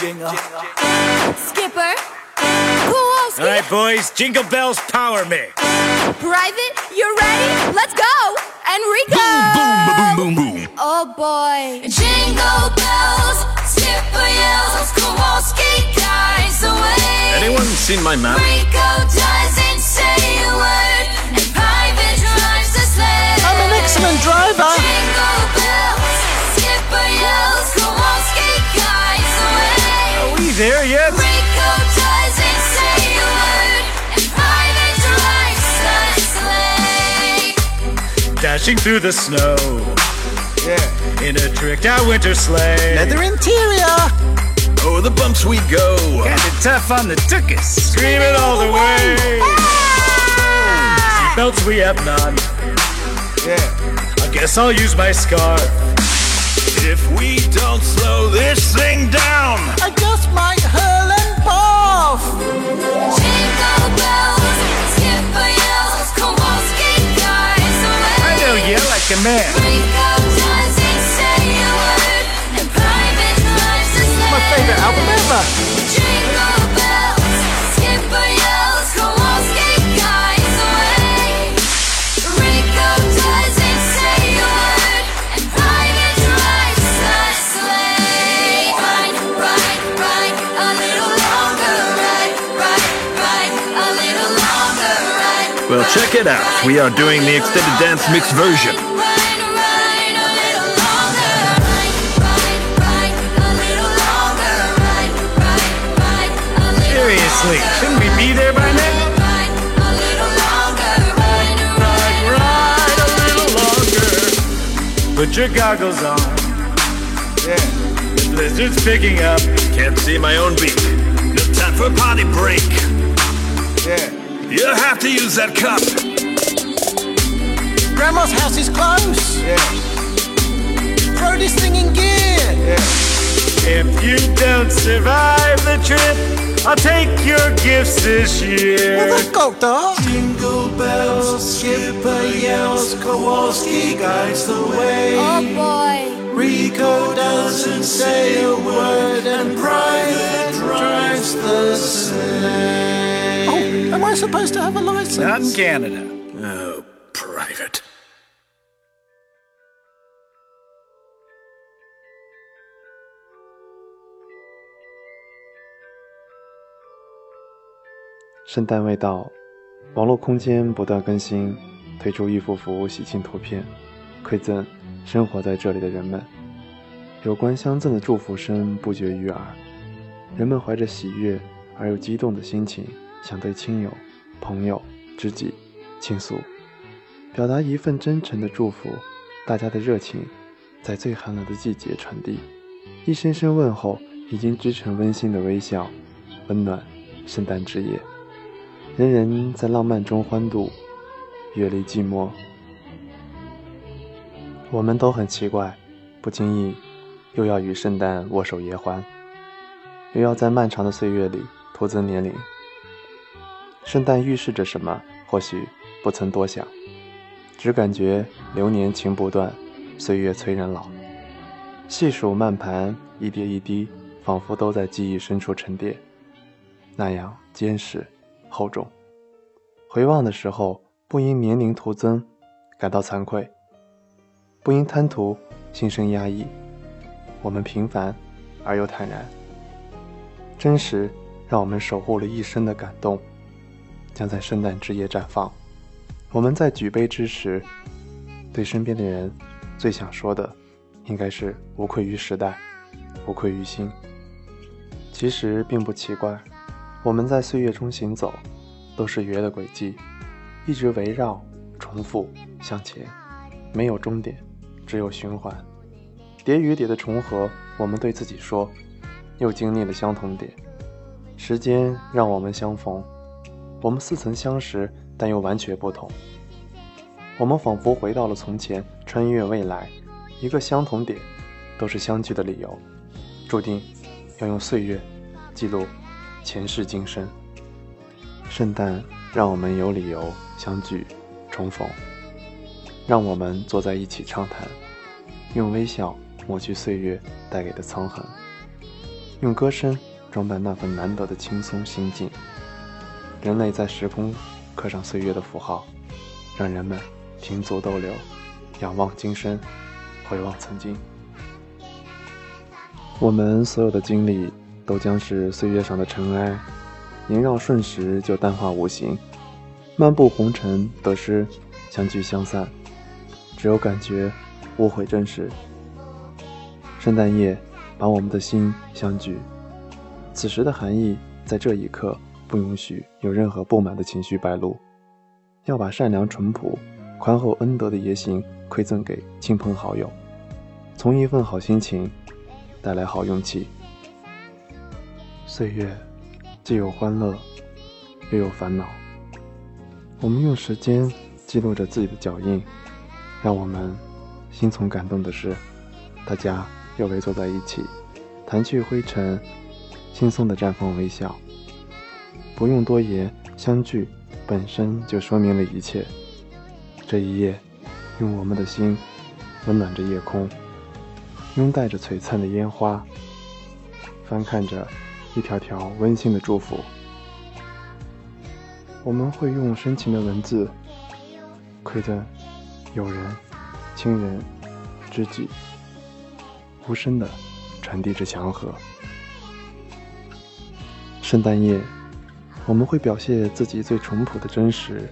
jingle. Skipper. Kowalski. All right, boys, jingle bells power me. Private, you're ready? Let's go. Enrico. Boom, boom, boom, boom. boom. Oh boy. Jingle bells. Skipper yells. Kowalski guides the way. Anyone seen my map? Rico doesn't say a word. Dashing through the snow Yeah. in a tricked out winter sleigh. Leather interior. Over the bumps we go. Kinda tough on the tuchus. Screaming all the way. Ah! Ah! Belts we have none. Yeah. I guess I'll use my scarf. If we don't slow this thing down, I just might hurl and barf. Jingle bells, fucking man. My favorite album ever. Well, check it out. We are doing the extended dance mix version. Seriously, shouldn't we be there by now? Ride a little longer, ride, ride, Ride a little longer. Put your goggles on. Yeah. The blizzard's picking up. Can't see my own beat. No time for a potty break. Yeah. You'll have to use that cup. Grandma's house is close. Yeah. Throw this thing in gear. Yeah. If you don't survive the trip, I'll take your gifts this year. Well, that got dark. Jingle bells, Skipper yells, Kowalski guides the way. Oh boy. Rico doesn't say a word, and Private drives the sleigh. Oh, am I supposed to have a license? Not in Canada. Oh, private. 圣诞未到，网络空间不断更新，推出一幅幅喜庆图片，馈赠生活在这里的人们。有关相赠的祝福声不绝于耳，人们怀着喜悦而又激动的心情，想对亲友、朋友、知己倾诉，表达一份真诚的祝福。大家的热情在最寒冷的季节传递，一声声问候已经织成温馨的微笑，温暖圣诞之夜。人人在浪漫中欢度，远离寂寞。我们都很奇怪，不经意又要与圣诞握手言欢，又要在漫长的岁月里徒增年龄。圣诞预示着什么？或许不曾多想，只感觉流年情不断，岁月催人老。细数慢盘，一点一滴，仿佛都在记忆深处沉淀，那样坚实。厚重。回望的时候，不因年龄徒增感到惭愧，不因贪图心生压抑，我们平凡而又坦然。真实让我们守护了一生的感动，将在圣诞之夜绽放。我们在举杯之时，对身边的人最想说的，应该是无愧于时代，无愧于心。其实并不奇怪。我们在岁月中行走，都是圆的轨迹，一直围绕、重复向前，没有终点，只有循环。叠与叠的重合，我们对自己说，又经历了相同点。时间让我们相逢，我们似曾相识，但又完全不同。我们仿佛回到了从前，穿越未来，一个相同点，都是相聚的理由，注定要用岁月记录。前世今生，圣诞让我们有理由相聚、重逢，让我们坐在一起畅谈，用微笑抹去岁月带给的沧桑。用歌声装扮那份难得的轻松心境。人类在时空刻上岁月的符号，让人们停足逗留，仰望今生，回望曾经。我们所有的经历都将是岁月上的尘埃，萦绕瞬时就淡化无形。漫步红尘，得失相聚相散，只有感觉无悔真实。圣诞夜，把我们的心相聚。此时的含义，在这一刻。不允许有任何不满的情绪败露，要把善良、淳朴、宽厚、恩德的野行馈赠给亲朋好友，从一份好心情带来好运气。岁月既有欢乐，又有烦恼。我们用时间记录着自己的脚印，让我们心存感动的是，大家又围坐在一起，弹去灰尘，轻松的绽放微笑。不用多言，相聚本身就说明了一切。这一夜，用我们的心温暖着夜空，拥戴着璀璨的烟花，翻看着一条条温馨的祝福。我们会用深情的文字馈赠友人、亲人、知己，无声的传递着祥和。圣诞夜。我们会表现自己最淳朴的真实，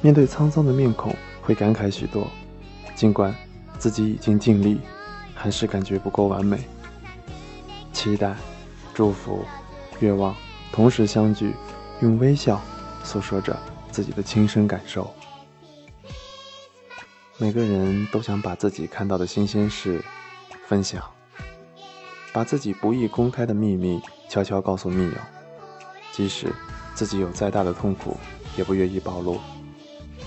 面对沧桑的面孔会感慨许多，尽管自己已经尽力，还是感觉不够完美。期待、祝福、愿望同时相聚，用微笑诉说着自己的亲身感受。每个人都想把自己看到的新鲜事分享，把自己不易公开的秘密悄悄告诉密友，即使。自己有再大的痛苦，也不愿意暴露，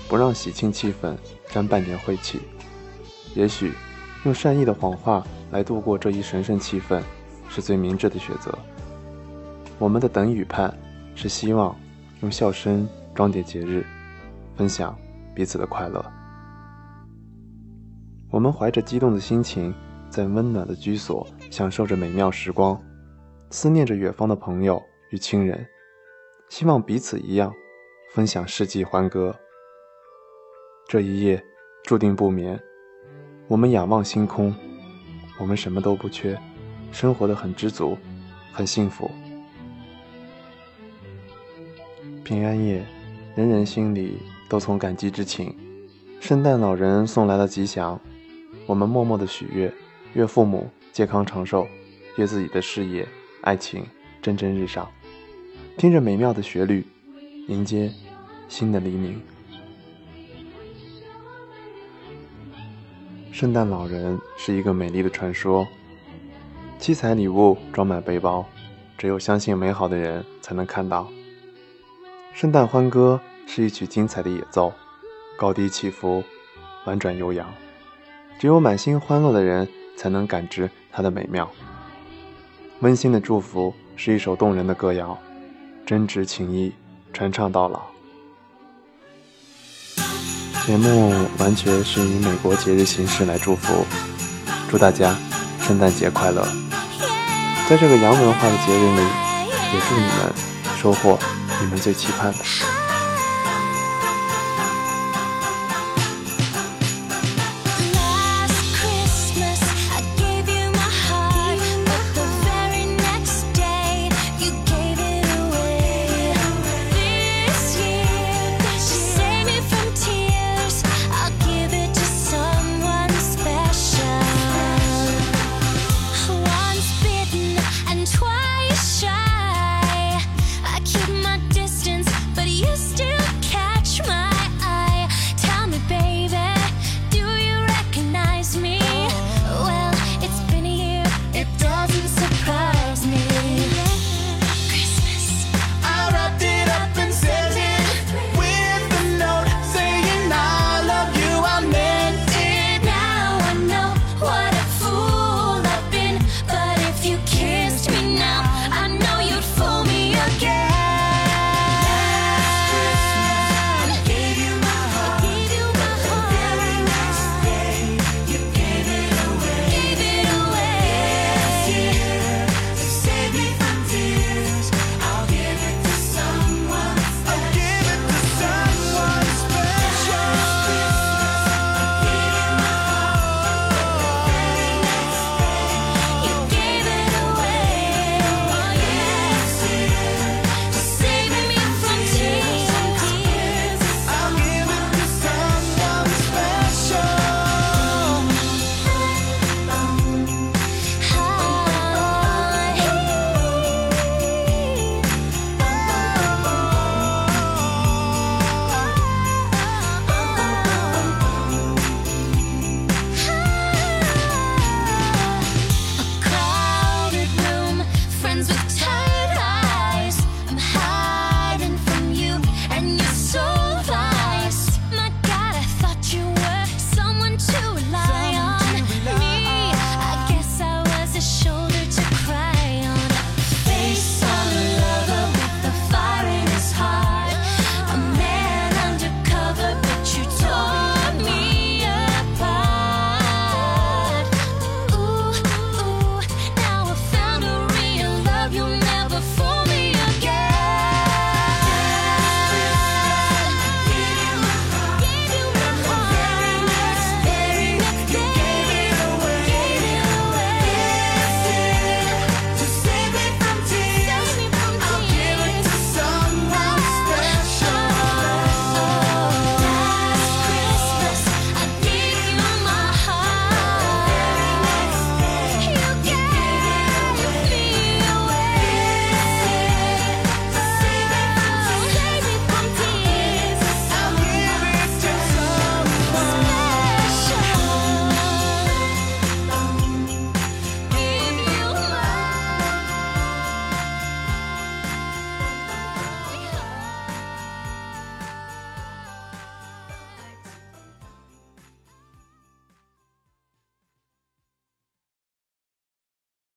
不让喜庆气氛沾半点晦气。也许，用善意的谎话来度过这一神圣气氛，是最明智的选择。我们的等与盼，是希望用笑声装点节日，分享彼此的快乐。我们怀着激动的心情，在温暖的居所享受着美妙时光，思念着远方的朋友与亲人。希望彼此一样，分享世纪欢歌。这一夜注定不眠。我们仰望星空，我们什么都不缺，生活的很知足，很幸福。平安夜，人人心里都从感激之情。圣诞老人送来了吉祥，我们默默的许愿：愿父母健康长寿，愿自己的事业、爱情蒸蒸日上。听着美妙的旋律，迎接新的黎明。圣诞老人是一个美丽的传说，七彩礼物装满背包，只有相信美好的人才能看到。圣诞欢歌是一曲精彩的演奏，高低起伏，婉转悠扬，只有满心欢乐的人才能感知它的美妙。温馨的祝福是一首动人的歌谣。真挚情谊，传唱到老。节目完全是以美国节日形式来祝福，祝大家圣诞节快乐！在这个洋文化的节日里，也祝你们收获你们最期盼的。